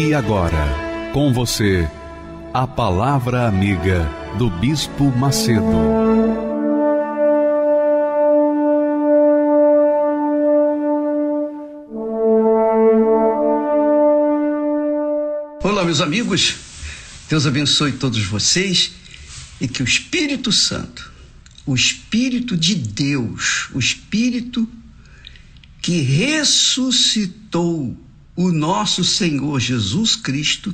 E agora, com você, a Palavra Amiga do Bispo Macedo. Olá, meus amigos. Deus abençoe todos vocês e que o Espírito Santo, o Espírito de Deus, o Espírito que ressuscitou o nosso Senhor Jesus Cristo,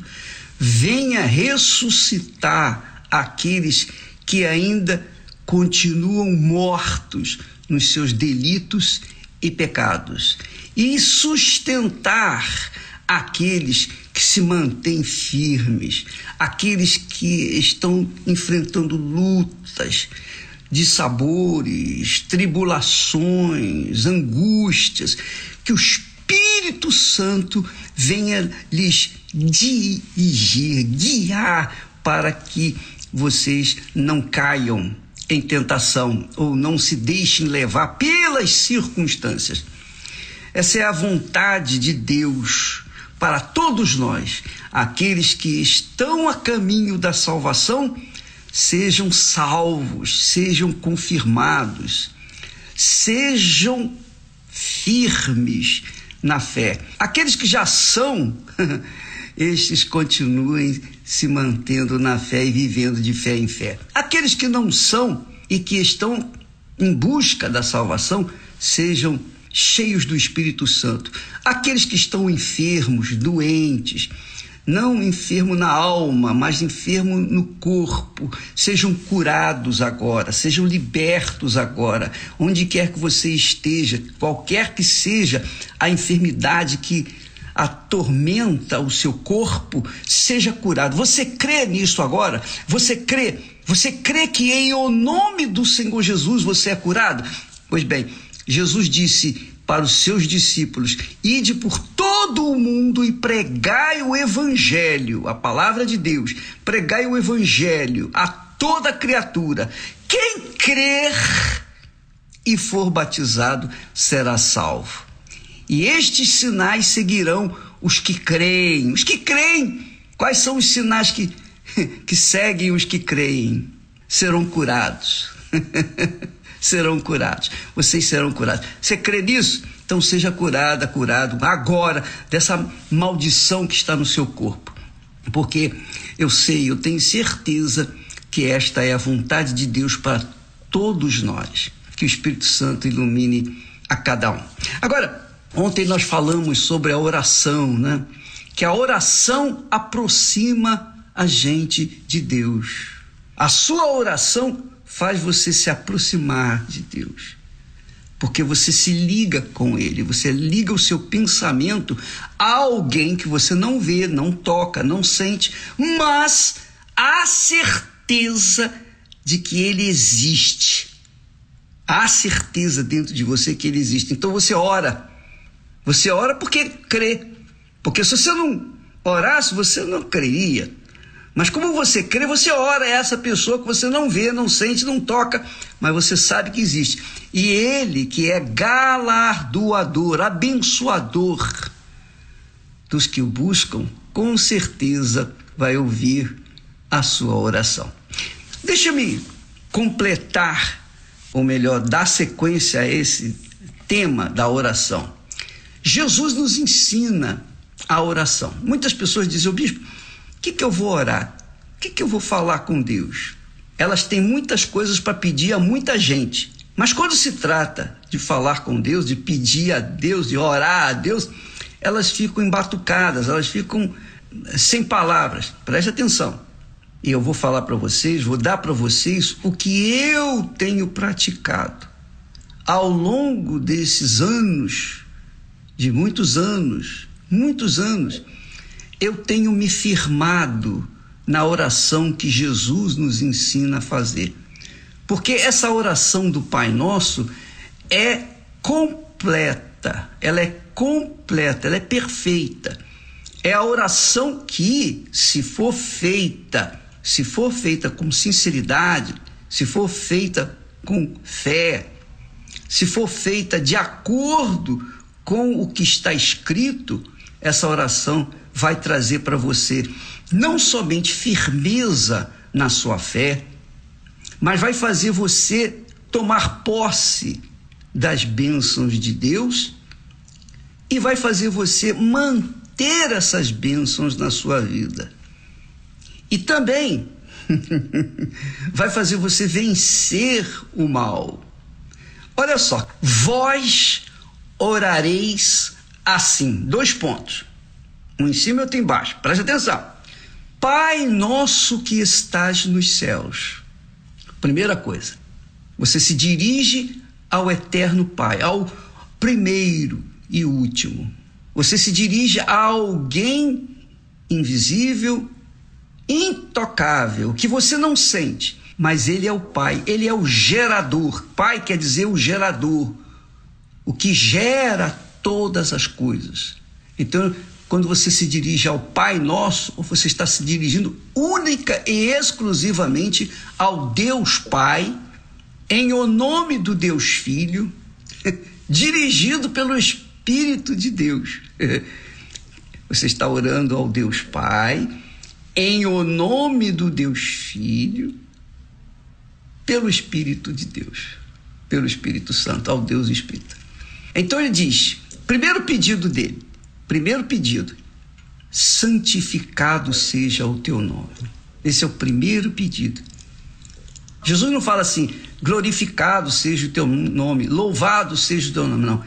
venha ressuscitar aqueles que ainda continuam mortos nos seus delitos e pecados e sustentar aqueles que se mantêm firmes, aqueles que estão enfrentando lutas de sabores, tribulações, angústias, que o Espírito Santo venha lhes dirigir, guiar para que vocês não caiam em tentação ou não se deixem levar pelas circunstâncias. Essa é a vontade de Deus para todos nós, aqueles que estão a caminho da salvação, sejam salvos, sejam confirmados, sejam firmes na fé. Aqueles que já são, estes continuem se mantendo na fé e vivendo de fé em fé. Aqueles que não são e que estão em busca da salvação, sejam cheios do Espírito Santo. Aqueles que estão enfermos, doentes, não enfermo na alma, mas enfermo no corpo, sejam curados agora, sejam libertos agora, onde quer que você esteja, qualquer que seja a enfermidade que atormenta o seu corpo, seja curado. Você crê nisso agora? Você crê? Você crê que em o nome do Senhor Jesus você é curado? Pois bem, Jesus disse para os seus discípulos: Ide por todo o mundo e pregai o Evangelho, a palavra de Deus, pregai o Evangelho a toda criatura. Quem crer e for batizado será salvo. E estes sinais seguirão os que creem. Os que creem, quais são os sinais que, que seguem os que creem? Serão curados. serão curados. Vocês serão curados. Você crê nisso? Então seja curada, curado agora dessa maldição que está no seu corpo. Porque eu sei, eu tenho certeza que esta é a vontade de Deus para todos nós. Que o Espírito Santo ilumine a cada um. Agora, ontem nós falamos sobre a oração, né? Que a oração aproxima a gente de Deus. A sua oração faz você se aproximar de Deus. Porque você se liga com Ele, você liga o seu pensamento a alguém que você não vê, não toca, não sente, mas há certeza de que Ele existe. Há certeza dentro de você que Ele existe. Então você ora. Você ora porque crê. Porque se você não orasse, você não creria. Mas como você crê, você ora essa pessoa que você não vê, não sente, não toca, mas você sabe que existe. E ele, que é galardoador, abençoador dos que o buscam, com certeza vai ouvir a sua oração. Deixa-me completar, ou melhor, dar sequência a esse tema da oração. Jesus nos ensina a oração. Muitas pessoas dizem, o bispo, que, que eu vou orar? O que, que eu vou falar com Deus? Elas têm muitas coisas para pedir a muita gente. Mas quando se trata de falar com Deus, de pedir a Deus, de orar a Deus, elas ficam embatucadas, elas ficam eh, sem palavras. Preste atenção. E eu vou falar para vocês, vou dar para vocês o que eu tenho praticado ao longo desses anos de muitos anos, muitos anos, eu tenho me firmado na oração que Jesus nos ensina a fazer. Porque essa oração do Pai Nosso é completa, ela é completa, ela é perfeita. É a oração que, se for feita, se for feita com sinceridade, se for feita com fé, se for feita de acordo com o que está escrito, essa oração vai trazer para você não somente firmeza na sua fé, mas vai fazer você tomar posse das bênçãos de Deus e vai fazer você manter essas bênçãos na sua vida. E também vai fazer você vencer o mal. Olha só, vós orareis assim. Dois pontos. Um em cima e outro embaixo. Preste atenção. Pai nosso que estás nos céus. Primeira coisa. Você se dirige ao eterno Pai, ao primeiro e último. Você se dirige a alguém invisível, intocável, que você não sente, mas ele é o Pai, ele é o gerador. Pai quer dizer o gerador, o que gera todas as coisas. Então, quando você se dirige ao Pai Nosso, você está se dirigindo única e exclusivamente ao Deus Pai, em o nome do Deus Filho, dirigido pelo Espírito de Deus. Você está orando ao Deus Pai, em o nome do Deus Filho, pelo Espírito de Deus, pelo Espírito Santo, ao Deus Espírito. Então ele diz: primeiro pedido dele, primeiro pedido, santificado seja o teu nome. Esse é o primeiro pedido. Jesus não fala assim, glorificado seja o teu nome, louvado seja o teu nome, não.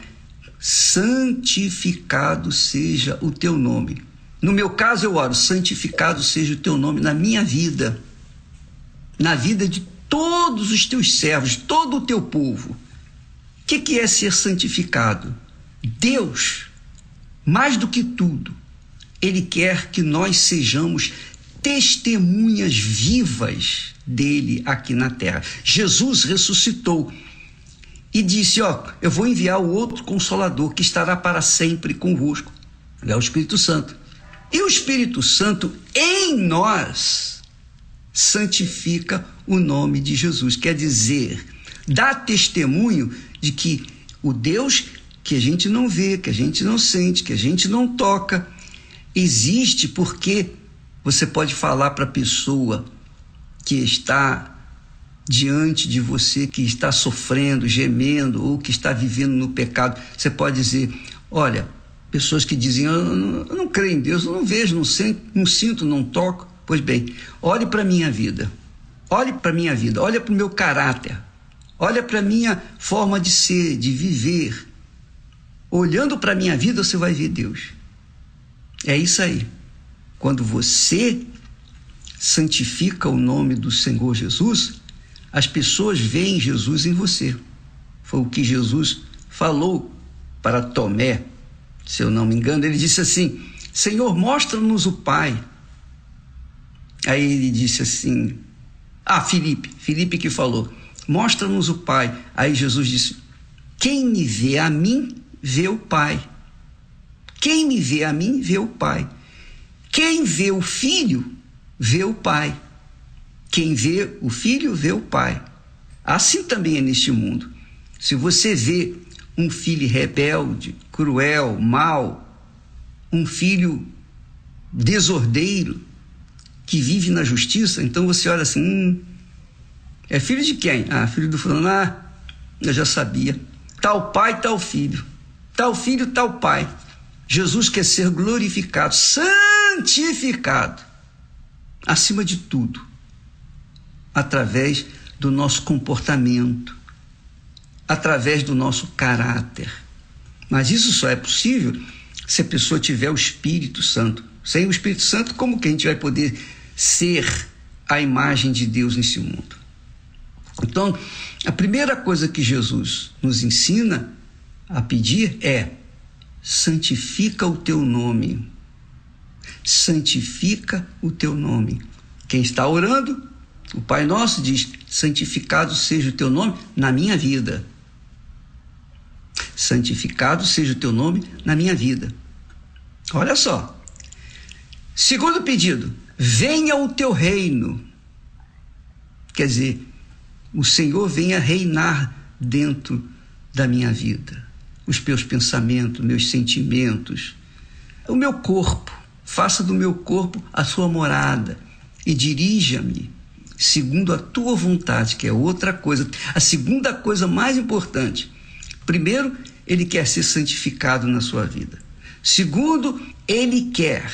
Santificado seja o teu nome. No meu caso, eu oro, santificado seja o teu nome na minha vida, na vida de todos os teus servos, todo o teu povo. O que, que é ser santificado? Deus, mais do que tudo, Ele quer que nós sejamos testemunhas vivas dele aqui na terra. Jesus ressuscitou e disse: Ó, eu vou enviar o outro consolador que estará para sempre convosco. É o Espírito Santo. E o Espírito Santo em nós santifica o nome de Jesus. Quer dizer, dá testemunho de que o Deus que a gente não vê, que a gente não sente, que a gente não toca, existe porque você pode falar para a pessoa que está diante de você, que está sofrendo, gemendo ou que está vivendo no pecado. Você pode dizer: Olha, pessoas que dizem: Eu não, eu não creio em Deus, eu não vejo, não, sinto, não sinto, não toco. Pois bem, olhe para a minha vida, olhe para a minha vida, olhe para o meu caráter, olhe para a minha forma de ser, de viver. Olhando para a minha vida, você vai ver Deus. É isso aí. Quando você santifica o nome do Senhor Jesus, as pessoas veem Jesus em você. Foi o que Jesus falou para Tomé, se eu não me engano. Ele disse assim: Senhor, mostra-nos o Pai. Aí ele disse assim: Ah, Felipe, Felipe que falou: Mostra-nos o Pai. Aí Jesus disse: Quem me vê a mim, vê o Pai. Quem me vê a mim, vê o Pai. Quem vê o filho, vê o pai. Quem vê o filho, vê o pai. Assim também é neste mundo. Se você vê um filho rebelde, cruel, mau, um filho desordeiro, que vive na justiça, então você olha assim: hum, é filho de quem? Ah, filho do fulano. Ah, eu já sabia. Tal pai, tal filho. Tal filho, tal pai. Jesus quer ser glorificado, santificado, acima de tudo, através do nosso comportamento, através do nosso caráter. Mas isso só é possível se a pessoa tiver o Espírito Santo. Sem o Espírito Santo, como que a gente vai poder ser a imagem de Deus nesse mundo? Então, a primeira coisa que Jesus nos ensina a pedir é santifica o teu nome. Santifica o teu nome. Quem está orando, o Pai Nosso diz: santificado seja o teu nome na minha vida. Santificado seja o teu nome na minha vida. Olha só. Segundo pedido, venha o teu reino. Quer dizer, o Senhor venha reinar dentro da minha vida, os meus pensamentos, meus sentimentos, o meu corpo. Faça do meu corpo a sua morada e dirija-me segundo a tua vontade, que é outra coisa. A segunda coisa mais importante. Primeiro, ele quer ser santificado na sua vida. Segundo, ele quer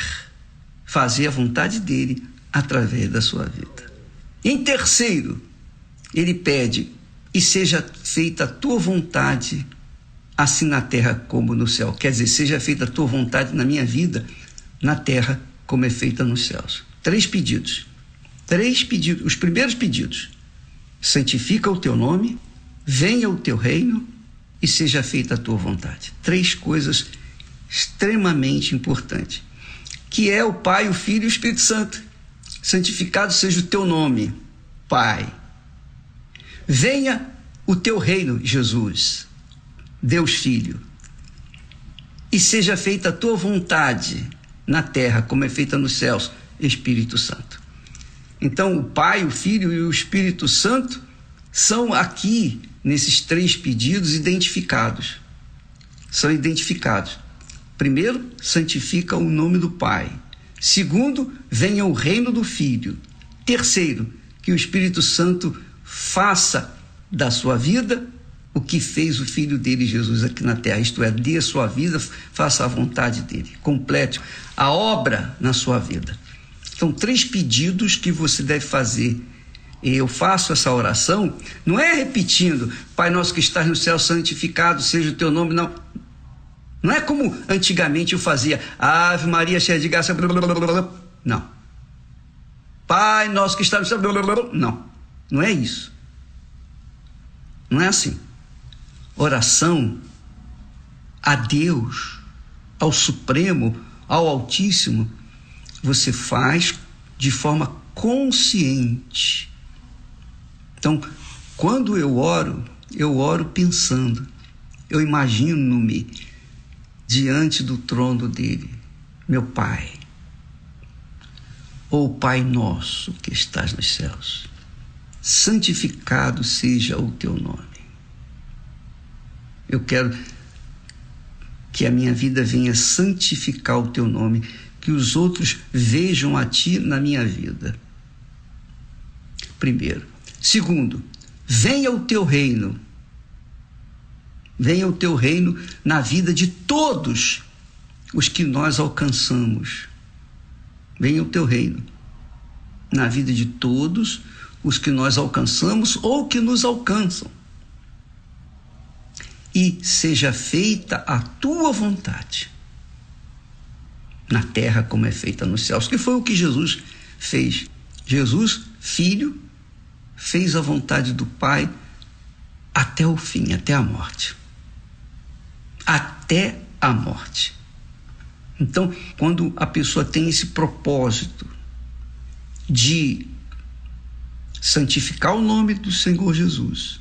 fazer a vontade dele através da sua vida. Em terceiro, ele pede e seja feita a tua vontade, assim na terra como no céu. Quer dizer, seja feita a tua vontade na minha vida, na terra como é feita nos céus. Três pedidos. Três pedidos. Os primeiros pedidos: santifica o teu nome, venha o teu reino e seja feita a tua vontade. Três coisas extremamente importantes, que é o Pai, o Filho e o Espírito Santo. Santificado seja o teu nome, Pai. Venha o teu reino, Jesus, Deus Filho, e seja feita a tua vontade na terra, como é feita nos céus, Espírito Santo. Então, o Pai, o Filho e o Espírito Santo são aqui, nesses três pedidos, identificados. São identificados. Primeiro, santifica o nome do Pai. Segundo, venha o reino do Filho. Terceiro, que o Espírito Santo faça da sua vida o que fez o filho dele, Jesus, aqui na terra, isto é, dê a sua vida, faça a vontade dele, complete a obra na sua vida. São três pedidos que você deve fazer. E eu faço essa oração, não é repetindo, Pai nosso que estás no céu, santificado seja o teu nome, não. Não é como antigamente eu fazia, Ave Maria cheia de graça, blá, blá, blá, não. Pai nosso que está no céu, não. Não é isso. Não é assim. Oração a Deus, ao Supremo, ao Altíssimo, você faz de forma consciente. Então, quando eu oro, eu oro pensando, eu imagino-me diante do trono dele, meu Pai, ou Pai nosso que estás nos céus, santificado seja o teu nome. Eu quero que a minha vida venha santificar o teu nome, que os outros vejam a ti na minha vida. Primeiro. Segundo, venha o teu reino Venha o teu reino na vida de todos os que nós alcançamos. Venha o teu reino na vida de todos os que nós alcançamos ou que nos alcançam. E seja feita a tua vontade, na terra como é feita nos céus, que foi o que Jesus fez. Jesus, filho, fez a vontade do Pai até o fim, até a morte até a morte. Então, quando a pessoa tem esse propósito de santificar o nome do Senhor Jesus,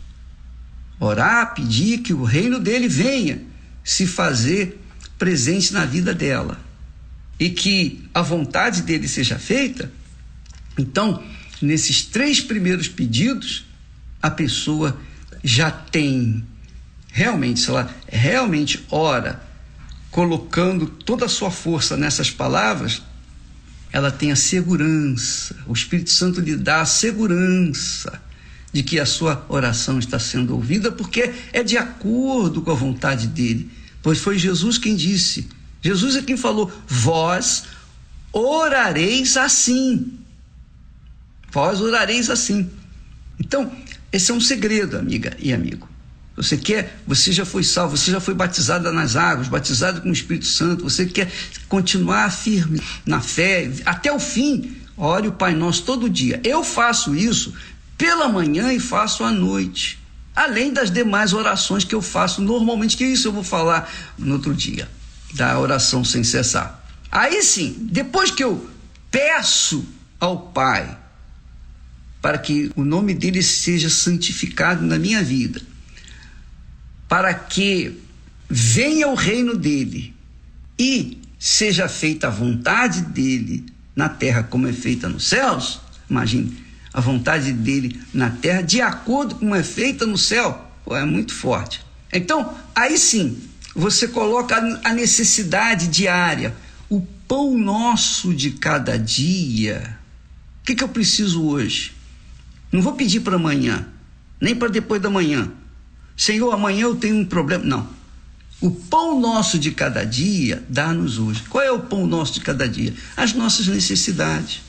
orar, pedir que o reino dele venha se fazer presente na vida dela e que a vontade dele seja feita, então, nesses três primeiros pedidos, a pessoa já tem realmente, se ela realmente ora, colocando toda a sua força nessas palavras, ela tem a segurança, o Espírito Santo lhe dá a segurança de que a sua oração está sendo ouvida, porque é de acordo com a vontade dele. Pois foi Jesus quem disse, Jesus é quem falou: Vós orareis assim. Vós orareis assim. Então, esse é um segredo, amiga e amigo. Você quer, você já foi salvo, você já foi batizado nas águas, batizado com o Espírito Santo, você quer continuar firme na fé até o fim. Ore o Pai Nosso todo dia. Eu faço isso pela manhã e faço à noite. Além das demais orações que eu faço normalmente, que isso eu vou falar no outro dia. da oração sem cessar. Aí sim, depois que eu peço ao Pai para que o nome dele seja santificado na minha vida, para que venha o reino dele e seja feita a vontade dele na terra como é feita nos céus. Imagine, a vontade dele na terra de acordo com é feita no céu. Pô, é muito forte. Então, aí sim, você coloca a necessidade diária, o pão nosso de cada dia. O que, que eu preciso hoje? Não vou pedir para amanhã, nem para depois da manhã. Senhor, amanhã eu tenho um problema. Não. O pão nosso de cada dia dá-nos hoje. Qual é o pão nosso de cada dia? As nossas necessidades.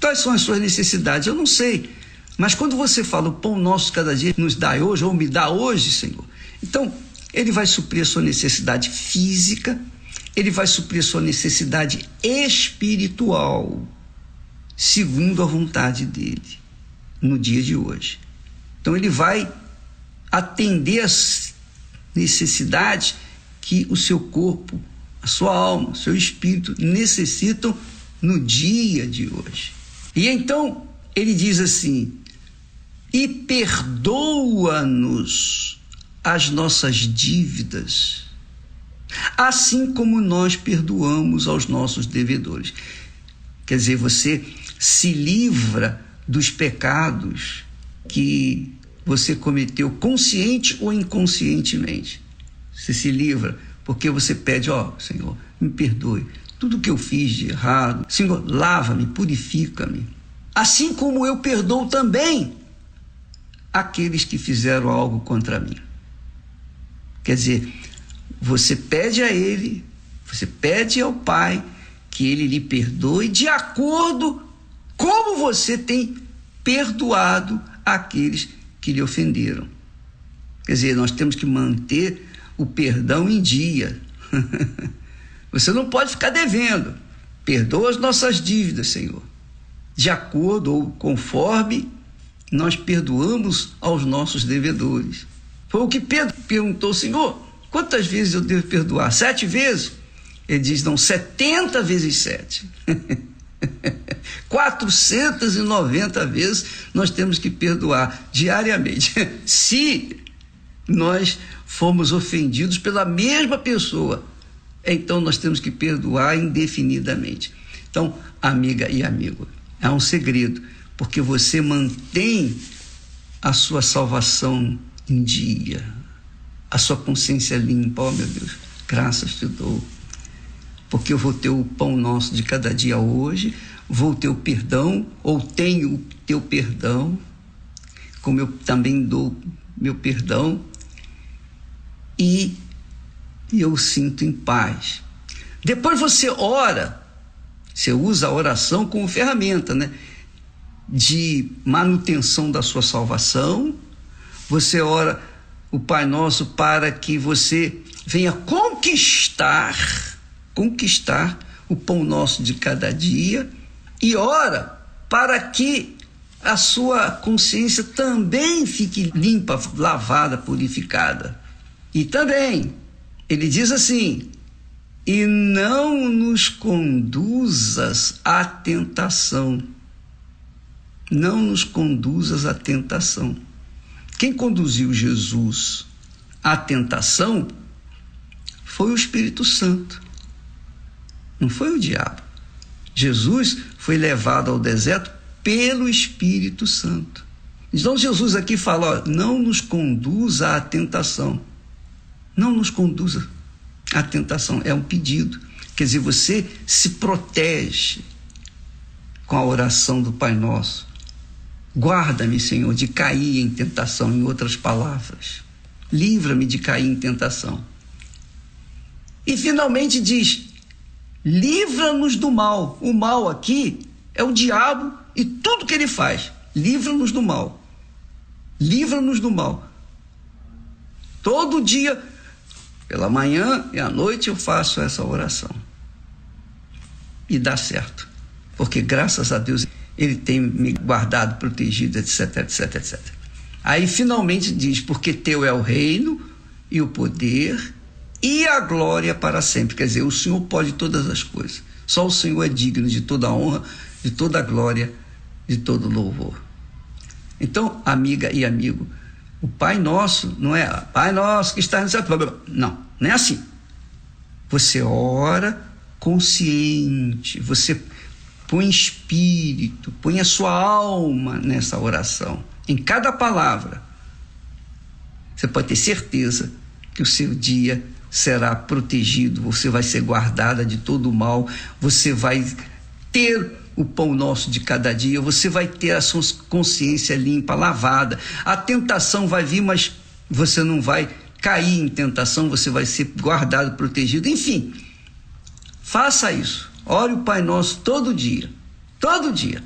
Quais são as suas necessidades? Eu não sei. Mas quando você fala o pão nosso cada dia nos dá hoje, ou me dá hoje, Senhor, então ele vai suprir a sua necessidade física, ele vai suprir a sua necessidade espiritual, segundo a vontade dele, no dia de hoje. Então ele vai atender as necessidades que o seu corpo, a sua alma, o seu espírito necessitam no dia de hoje. E então ele diz assim: e perdoa-nos as nossas dívidas, assim como nós perdoamos aos nossos devedores. Quer dizer, você se livra dos pecados que você cometeu consciente ou inconscientemente. Você se livra porque você pede, ó, oh, Senhor, me perdoe. Tudo que eu fiz de errado, Senhor, lava-me, purifica-me. Assim como eu perdoo também aqueles que fizeram algo contra mim. Quer dizer, você pede a Ele, você pede ao Pai que Ele lhe perdoe de acordo como você tem perdoado aqueles que lhe ofenderam. Quer dizer, nós temos que manter o perdão em dia. você não pode ficar devendo. Perdoa as nossas dívidas, Senhor, de acordo ou conforme nós perdoamos aos nossos devedores. Foi o que Pedro perguntou, Senhor, quantas vezes eu devo perdoar? Sete vezes? Ele diz, não, setenta vezes sete. 490 vezes nós temos que perdoar diariamente. Se nós fomos ofendidos pela mesma pessoa, então nós temos que perdoar indefinidamente. Então, amiga e amigo, é um segredo, porque você mantém a sua salvação em dia, a sua consciência limpa, oh meu Deus, graças te dou, porque eu vou ter o pão nosso de cada dia hoje, vou ter o perdão, ou tenho o teu perdão, como eu também dou meu perdão, e eu sinto em paz. Depois você ora, você usa a oração como ferramenta, né? De manutenção da sua salvação, você ora o Pai Nosso para que você venha conquistar, conquistar o pão nosso de cada dia e ora para que a sua consciência também fique limpa, lavada, purificada. E também, ele diz assim: e não nos conduzas à tentação. Não nos conduzas à tentação. Quem conduziu Jesus à tentação foi o Espírito Santo, não foi o diabo. Jesus foi levado ao deserto pelo Espírito Santo. Então Jesus aqui fala: ó, não nos conduza à tentação. Não nos conduza à tentação. É um pedido. Quer dizer, você se protege com a oração do Pai Nosso. Guarda-me, Senhor, de cair em tentação, em outras palavras. Livra-me de cair em tentação. E finalmente diz: livra-nos do mal. O mal aqui é o diabo e tudo que ele faz. Livra-nos do mal. Livra-nos do mal. Todo dia, pela manhã e à noite, eu faço essa oração. E dá certo. Porque graças a Deus ele tem me guardado, protegido, etc, etc, etc. Aí finalmente diz: Porque teu é o reino e o poder e a glória para sempre. Quer dizer, o Senhor pode todas as coisas. Só o Senhor é digno de toda a honra, de toda a glória, de todo louvor. Então, amiga e amigo, o Pai Nosso não é Pai Nosso que está no céu. Não, não é assim. Você ora consciente, você põe espírito, põe a sua alma nessa oração, em cada palavra. Você pode ter certeza que o seu dia será protegido, você vai ser guardada de todo o mal, você vai ter o pão nosso de cada dia, você vai ter a sua consciência limpa, lavada. A tentação vai vir, mas você não vai cair em tentação, você vai ser guardado, protegido. Enfim, faça isso. Ore o Pai Nosso todo dia. Todo dia.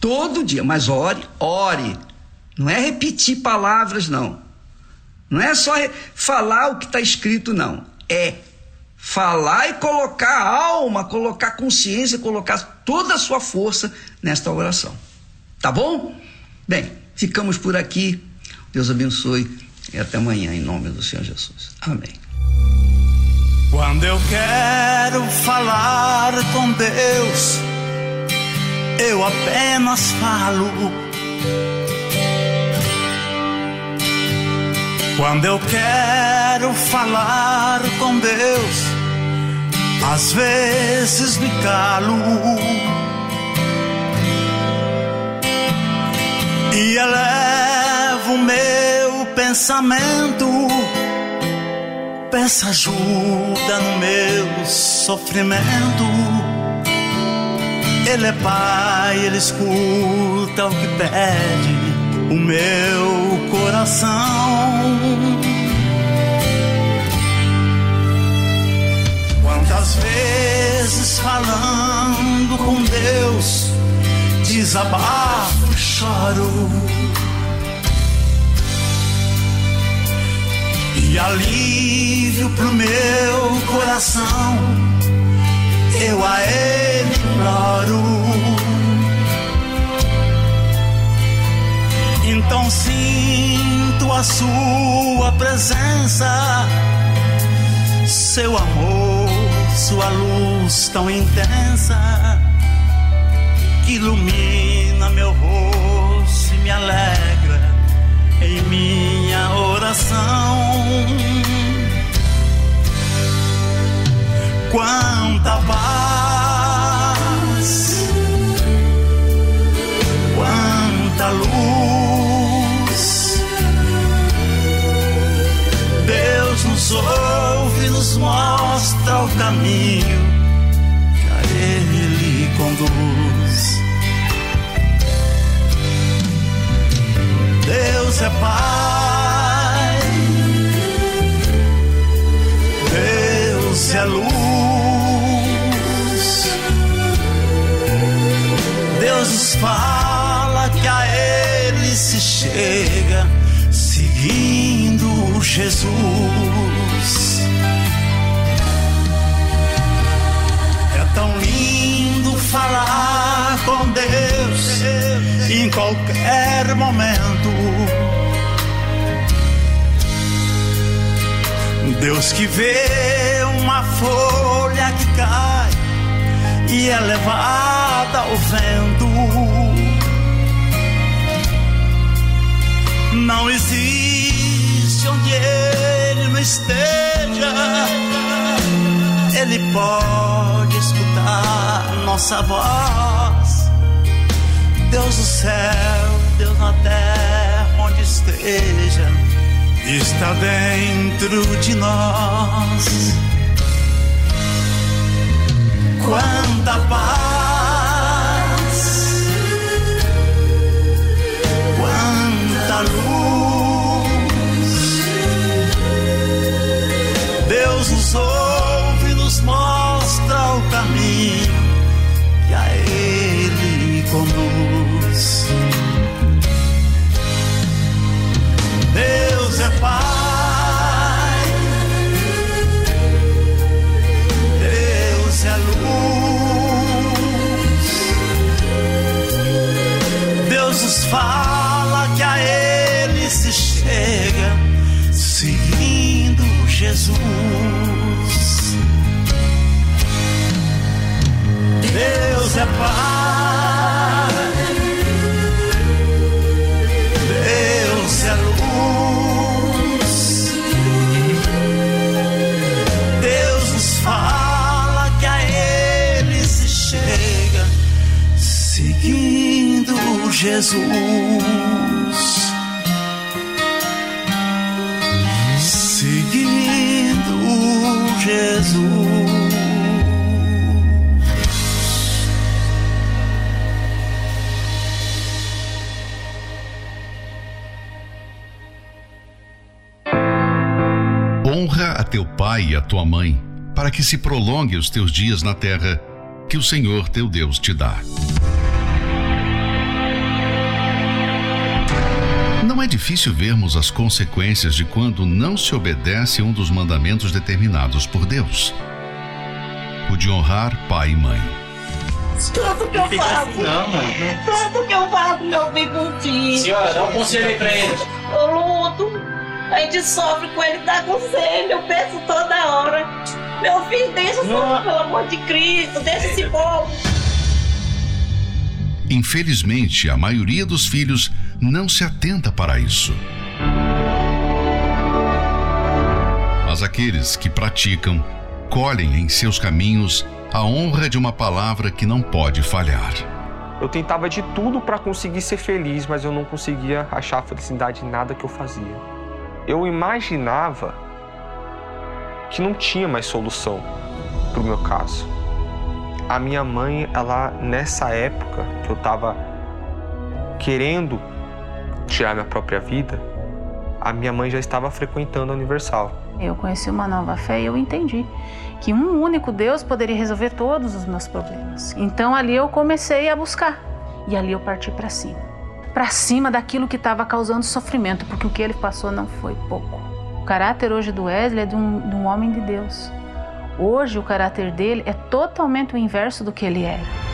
Todo dia. Mas ore, ore. Não é repetir palavras, não. Não é só falar o que está escrito, não. É falar e colocar a alma, colocar consciência, colocar toda a sua força nesta oração. Tá bom? Bem, ficamos por aqui. Deus abençoe e até amanhã, em nome do Senhor Jesus. Amém. Quando eu quero falar com Deus, eu apenas falo. Quando eu quero falar com Deus, às vezes me calo e elevo meu pensamento. Peço ajuda no meu sofrimento. Ele é pai, ele escuta o que pede o meu coração. Quantas vezes falando com Deus, desabafo, choro. E alívio pro meu coração, eu a Ele imploro. Então sinto a Sua presença, seu amor sua luz tão intensa que ilumina meu rosto e me alegra em minha oração. Quanta paz, quanta luz. Deus nos ouve, nos mostra o caminho que a Ele conduz. Deus é Pai, Deus é luz. Deus fala que a Ele se chega seguindo Jesus. Tão lindo falar com Deus em qualquer momento. Deus que vê uma folha que cai e é levada ao vento. Não existe onde ele não esteja. Ele pode nossa voz. Deus do céu, Deus na terra, onde esteja, está dentro de nós. Quanta paz, quanta luz. Fala que a Ele se chega seguindo Jesus. Deus é Pai, Jesus. Honra a teu pai e a tua mãe, para que se prolongue os teus dias na terra que o Senhor teu Deus te dá. Difícil vermos as consequências de quando não se obedece um dos mandamentos determinados por Deus: o de honrar pai e mãe. Tudo que eu faço, tudo que eu faço, meu bem contigo. Senhora, dá um conselho aí pra ele. Eu luto, a gente sofre com ele, dá conselho, eu peço toda hora. Meu filho, deixa só, pelo amor de Cristo, deixa esse povo. Infelizmente, a maioria dos filhos não se atenta para isso. Mas aqueles que praticam, colhem em seus caminhos a honra de uma palavra que não pode falhar. Eu tentava de tudo para conseguir ser feliz, mas eu não conseguia achar felicidade em nada que eu fazia. Eu imaginava que não tinha mais solução para o meu caso. A minha mãe, ela nessa época que eu estava querendo tirar minha própria vida, a minha mãe já estava frequentando a Universal. Eu conheci uma nova fé e eu entendi que um único Deus poderia resolver todos os meus problemas. Então ali eu comecei a buscar e ali eu parti para cima. Para cima daquilo que estava causando sofrimento, porque o que ele passou não foi pouco. O caráter hoje do Wesley é de um, de um homem de Deus. Hoje o caráter dele é totalmente o inverso do que ele era.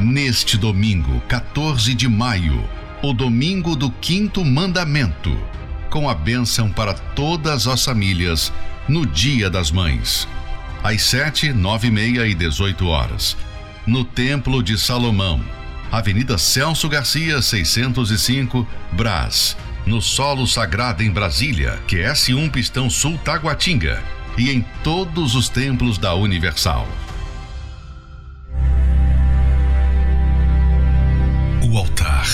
Neste domingo, 14 de maio, o domingo do quinto mandamento, com a bênção para todas as famílias no Dia das Mães. Às 7, 9 e meia e 18 horas, no Templo de Salomão, Avenida Celso Garcia, 605, Brás, no Solo Sagrado em Brasília, QS1 Pistão Sul Taguatinga e em todos os templos da Universal. O altar.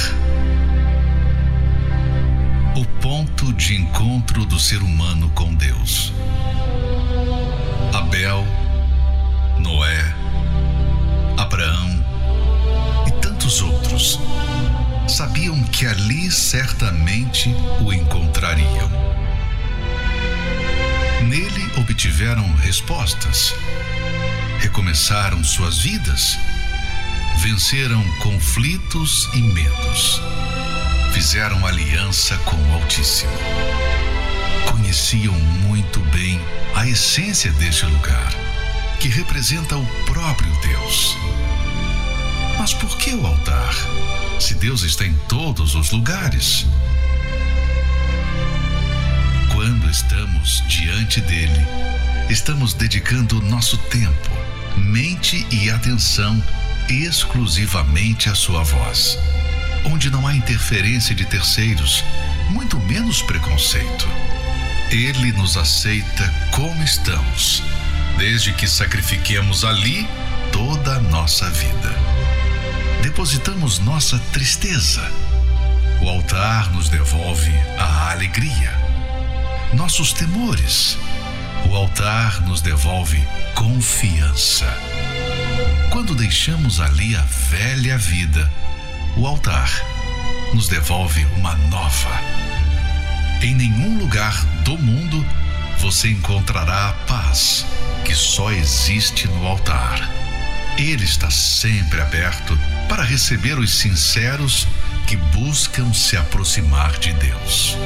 O ponto de encontro do ser humano com Deus. Abel, Noé, Abraão e tantos outros sabiam que ali certamente o encontrariam. Nele obtiveram respostas, recomeçaram suas vidas, venceram conflitos e medos, fizeram aliança com o Altíssimo. Conheciam muito bem a essência deste lugar, que representa o próprio Deus. Mas por que o altar? Se Deus está em todos os lugares. Quando estamos diante dele, estamos dedicando nosso tempo, mente e atenção exclusivamente à sua voz, onde não há interferência de terceiros, muito menos preconceito. Ele nos aceita como estamos, desde que sacrifiquemos ali toda a nossa vida. Depositamos nossa tristeza. O altar nos devolve a alegria. Nossos temores. O altar nos devolve confiança. Quando deixamos ali a velha vida, o altar nos devolve uma nova. Em nenhum lugar do mundo você encontrará a paz que só existe no altar. Ele está sempre aberto para receber os sinceros que buscam se aproximar de Deus.